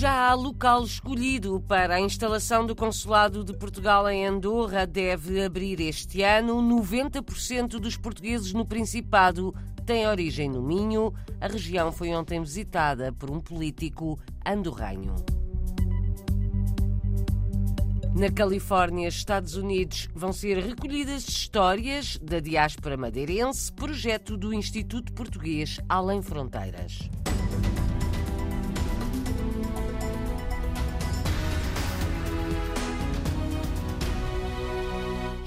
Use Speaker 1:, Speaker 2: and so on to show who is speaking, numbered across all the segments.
Speaker 1: Já há local escolhido para a instalação do Consulado de Portugal em Andorra. Deve abrir este ano. 90% dos portugueses no Principado têm origem no Minho. A região foi ontem visitada por um político andorranho. Na Califórnia, Estados Unidos, vão ser recolhidas histórias da diáspora madeirense, projeto do Instituto Português Além Fronteiras.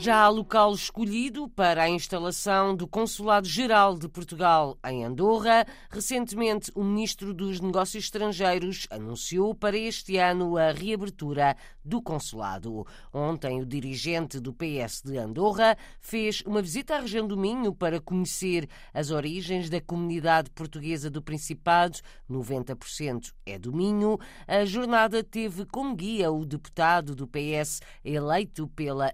Speaker 1: Já há local escolhido para a instalação do Consulado-Geral de Portugal em Andorra. Recentemente, o Ministro dos Negócios Estrangeiros anunciou para este ano a reabertura do consulado. Ontem, o dirigente do PS de Andorra fez uma visita à região do Minho para conhecer as origens da comunidade portuguesa do Principado. 90% é do Minho. A jornada teve como guia o deputado do PS eleito pela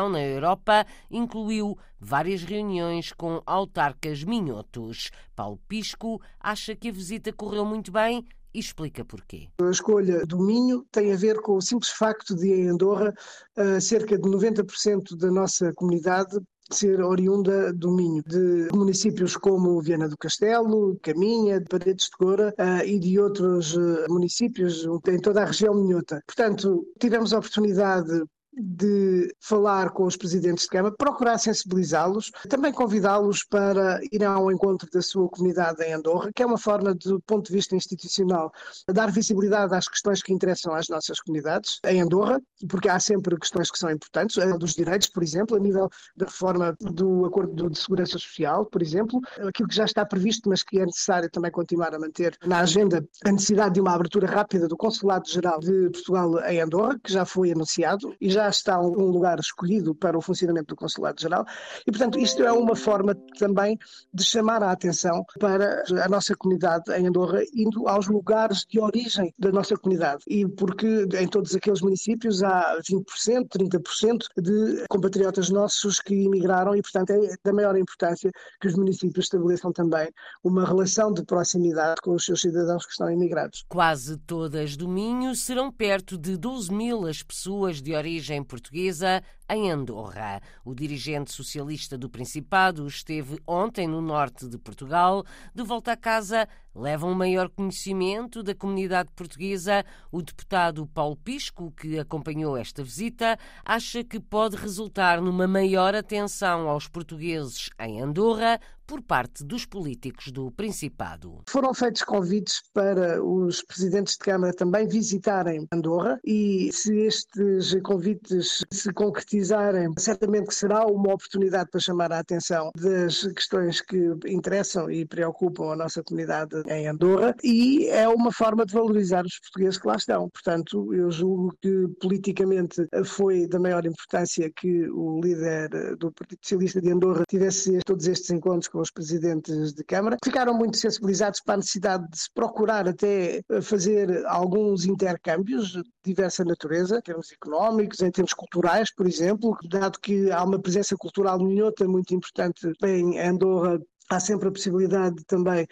Speaker 1: na Europa incluiu várias reuniões com autarcas minhotos. Paulo Pisco acha que a visita correu muito bem e explica porquê.
Speaker 2: A escolha do Minho tem a ver com o simples facto de, em Andorra, eh, cerca de 90% da nossa comunidade ser oriunda do Minho, de municípios como Viana do Castelo, Caminha, de Paredes de Goura uh, e de outros uh, municípios em toda a região minhota. Portanto, tivemos a oportunidade de falar com os presidentes de Câmara, procurar sensibilizá-los, também convidá-los para ir ao encontro da sua comunidade em Andorra, que é uma forma, do ponto de vista institucional, dar visibilidade às questões que interessam às nossas comunidades em Andorra, porque há sempre questões que são importantes, a dos direitos, por exemplo, a nível da reforma do Acordo de Segurança Social, por exemplo, aquilo que já está previsto, mas que é necessário também continuar a manter na agenda, a necessidade de uma abertura rápida do Consulado-Geral de Portugal em Andorra, que já foi anunciado e já já está um lugar escolhido para o funcionamento do Consulado-Geral e, portanto, isto é uma forma também de chamar a atenção para a nossa comunidade em Andorra, indo aos lugares de origem da nossa comunidade. E porque em todos aqueles municípios há 20%, 30% de compatriotas nossos que emigraram e, portanto, é da maior importância que os municípios estabeleçam também uma relação de proximidade com os seus cidadãos que estão imigrados.
Speaker 1: Quase todas do Minho serão perto de 12 mil as pessoas de origem origem portuguesa em Andorra. O dirigente socialista do Principado esteve ontem no norte de Portugal. De volta a casa, leva um maior conhecimento da comunidade portuguesa. O deputado Paulo Pisco, que acompanhou esta visita, acha que pode resultar numa maior atenção aos portugueses em Andorra por parte dos políticos do Principado.
Speaker 2: Foram feitos convites para os presidentes de Câmara também visitarem Andorra e se estes convites se concretizarem, certamente que será uma oportunidade para chamar a atenção das questões que interessam e preocupam a nossa comunidade em Andorra e é uma forma de valorizar os portugueses que lá estão. Portanto, eu julgo que politicamente foi da maior importância que o líder do Partido Socialista de Andorra tivesse todos estes encontros com os presidentes de Câmara. Ficaram muito sensibilizados para a necessidade de se procurar até fazer alguns intercâmbios de diversa natureza, em termos económicos, em termos culturais, por exemplo, dado que há uma presença cultural minhota muito importante em Andorra há sempre a possibilidade também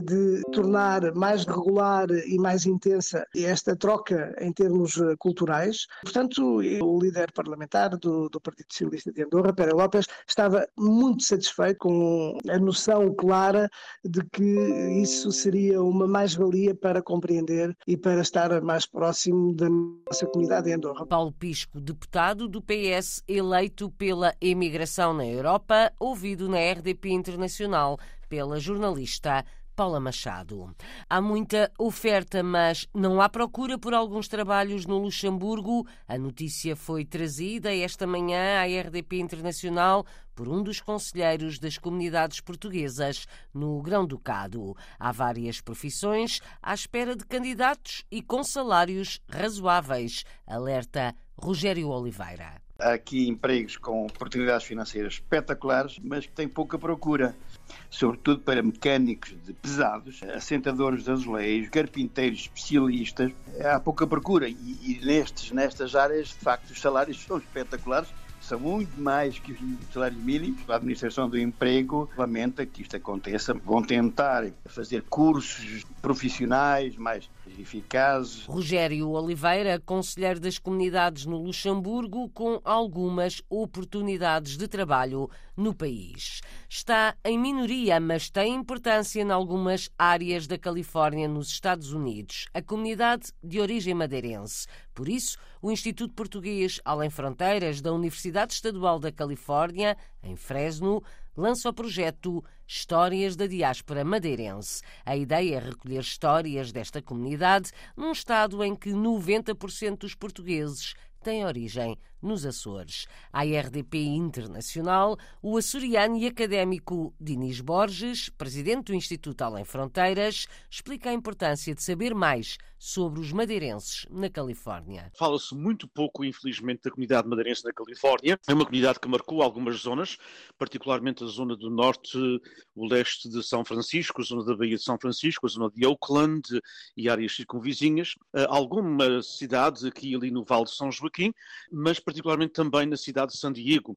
Speaker 2: de tornar mais regular e mais intensa esta troca em termos eh, culturais. Portanto, o líder parlamentar do, do Partido Socialista de Andorra, Pérez López, estava muito satisfeito com a noção clara de que isso seria uma mais-valia para compreender e para estar mais próximo da nossa comunidade em Andorra.
Speaker 1: Paulo Pisco, deputado do PS eleito pela emigração na Europa, ouvido na RDP Internacional pela jornalista Paula Machado. Há muita oferta, mas não há procura por alguns trabalhos no Luxemburgo. A notícia foi trazida esta manhã à RDP Internacional por um dos conselheiros das comunidades portuguesas no Grão-Ducado. Há várias profissões à espera de candidatos e com salários razoáveis, alerta Rogério Oliveira.
Speaker 3: Há aqui empregos com oportunidades financeiras espetaculares, mas que têm pouca procura sobretudo para mecânicos de pesados, assentadores de azulejos, carpinteiros especialistas. Há pouca procura e, e nestes, nestas áreas, de facto, os salários são espetaculares são muito mais que os salários mínimos. A Administração do Emprego lamenta que isto aconteça. Vão tentar fazer cursos profissionais mais eficazes.
Speaker 1: Rogério Oliveira, conselheiro das comunidades no Luxemburgo, com algumas oportunidades de trabalho no país. Está em minoria, mas tem importância em algumas áreas da Califórnia, nos Estados Unidos. A comunidade de origem madeirense. Por isso, o Instituto Português Além Fronteiras da Universidade Estadual da Califórnia, em Fresno, lança o projeto Histórias da Diáspora Madeirense. A ideia é recolher histórias desta comunidade num estado em que 90% dos portugueses têm origem nos Açores. A RDP Internacional, o açoriano e académico Dinis Borges, presidente do Instituto Além Fronteiras, explica a importância de saber mais sobre os madeirenses na Califórnia.
Speaker 4: Fala-se muito pouco, infelizmente, da comunidade madeirense na Califórnia. É uma comunidade que marcou algumas zonas, particularmente a zona do norte, o leste de São Francisco, a zona da Baía de São Francisco, a zona de Oakland e áreas circunvizinhas. Eh, alguma cidade aqui ali no Vale de São Joaquim, mas particularmente também na cidade de San Diego.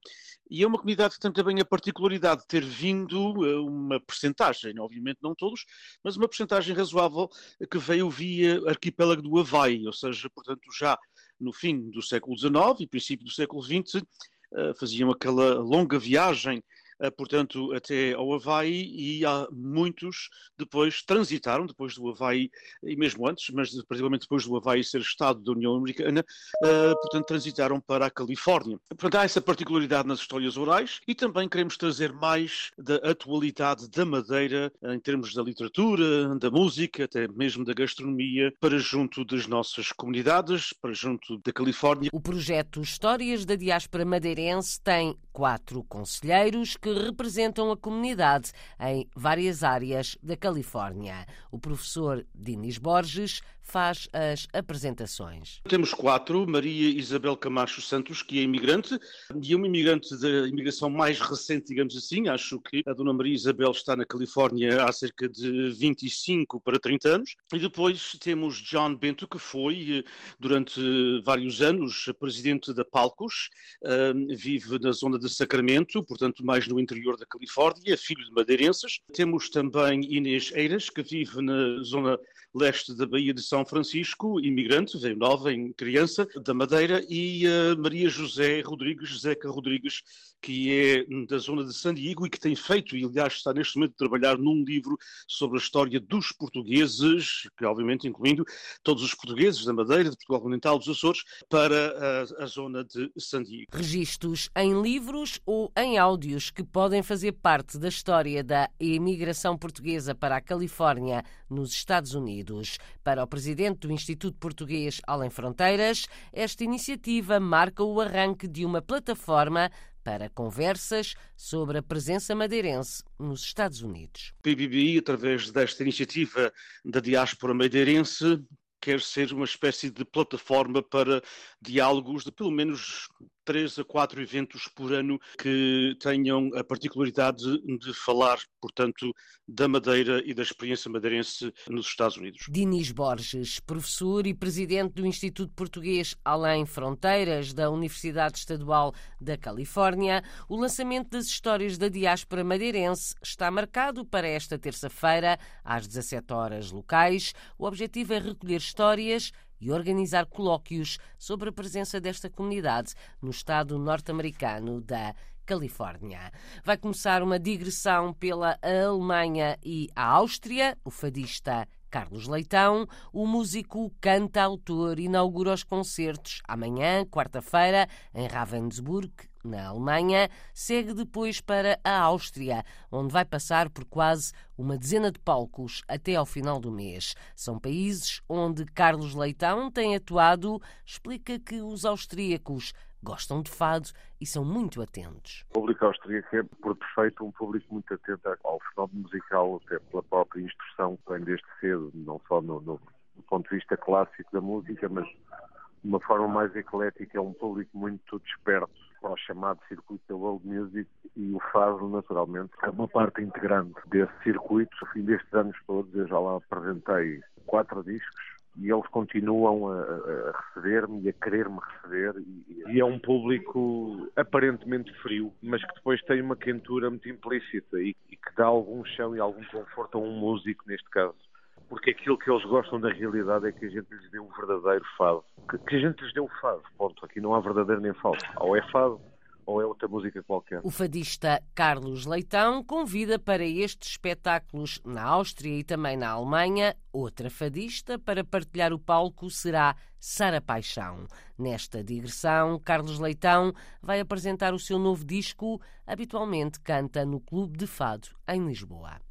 Speaker 4: E é uma comunidade que tem também a particularidade de ter vindo eh, uma percentagem, obviamente não todos, mas uma percentagem razoável que veio via arquipélago do Havaí, ou seja, portanto, já no fim do século XIX e princípio do século XX, eh, faziam aquela longa viagem portanto, até ao Havaí e há muitos depois transitaram, depois do Havaí e mesmo antes, mas particularmente depois do Havaí ser Estado da União Americana, uh, portanto, transitaram para a Califórnia. Portanto, há essa particularidade nas histórias orais e também queremos trazer mais da atualidade da Madeira em termos da literatura, da música, até mesmo da gastronomia, para junto das nossas comunidades, para junto da Califórnia.
Speaker 1: O projeto Histórias da Diáspora Madeirense tem quatro conselheiros que representam a comunidade em várias áreas da Califórnia. O professor Dinis Borges faz as apresentações.
Speaker 4: Temos quatro. Maria Isabel Camacho Santos, que é imigrante, e uma imigrante da imigração mais recente, digamos assim. Acho que a dona Maria Isabel está na Califórnia há cerca de 25 para 30 anos. E depois temos John Bento, que foi, durante vários anos, presidente da Palcos, vive na zona de Sacramento, portanto, mais no interior da Califórnia, filho de madeirenses. Temos também Inês Eiras, que vive na zona leste da Baía de São Francisco, imigrante, veio nova, em criança, da Madeira, e uh, Maria José Rodrigues, Zeca Rodrigues, que é da zona de San Diego e que tem feito, e aliás está neste momento a trabalhar num livro sobre a história dos portugueses, que obviamente incluindo todos os portugueses da Madeira, de Portugal Continental, dos Açores, para a, a zona de San Diego.
Speaker 1: Registros em livros ou em áudios que podem fazer parte da história da imigração portuguesa para a Califórnia, nos Estados Unidos. Para o presidente do Instituto Português Além Fronteiras, esta iniciativa marca o arranque de uma plataforma para conversas sobre a presença madeirense nos Estados Unidos.
Speaker 4: O PBBI, através desta iniciativa da diáspora madeirense, quer ser uma espécie de plataforma para diálogos de pelo menos três a quatro eventos por ano que tenham a particularidade de falar, portanto, da Madeira e da experiência madeirense nos Estados Unidos.
Speaker 1: Dinis Borges, professor e presidente do Instituto Português Além Fronteiras da Universidade Estadual da Califórnia, o lançamento das histórias da diáspora madeirense está marcado para esta terça-feira, às 17 horas locais. O objetivo é recolher histórias e organizar colóquios sobre a presença desta comunidade no estado norte-americano da Califórnia. Vai começar uma digressão pela Alemanha e a Áustria. O fadista Carlos Leitão, o músico canta-autor, inaugura os concertos amanhã, quarta-feira, em Ravensburg, na Alemanha, segue depois para a Áustria, onde vai passar por quase uma dezena de palcos até ao final do mês. São países onde Carlos Leitão tem atuado, explica que os austríacos gostam de fado e são muito atentos.
Speaker 5: O público austríaco é, por defeito, um público muito atento ao fenómeno musical, até pela própria instrução que vem desde cedo, não só no, no, do ponto de vista clássico da música, mas de uma forma mais eclética, é um público muito desperto para o chamado circuito da world music e o fado, naturalmente, é uma parte integrante desse circuito. No fim destes anos todos, eu já lá apresentei quatro discos e eles continuam a, a receber-me e a querer-me receber. E, e, é um público aparentemente frio, mas que depois tem uma quentura muito implícita e, e, que dá algum chão e algum conforto a um músico, neste caso. porque aquilo que eles gostam da realidade é que a gente lhes dê um verdadeiro fado. Que, que a gente lhes dê um fado, ponto. Aqui não há verdadeiro nem falso. Ou é fado ou é outra música qualquer.
Speaker 1: O fadista Carlos Leitão convida para estes espetáculos na Áustria e também na Alemanha. Outra fadista para partilhar o palco será Sara Paixão. Nesta digressão, Carlos Leitão vai apresentar o seu novo disco. Habitualmente canta no Clube de Fado, em Lisboa.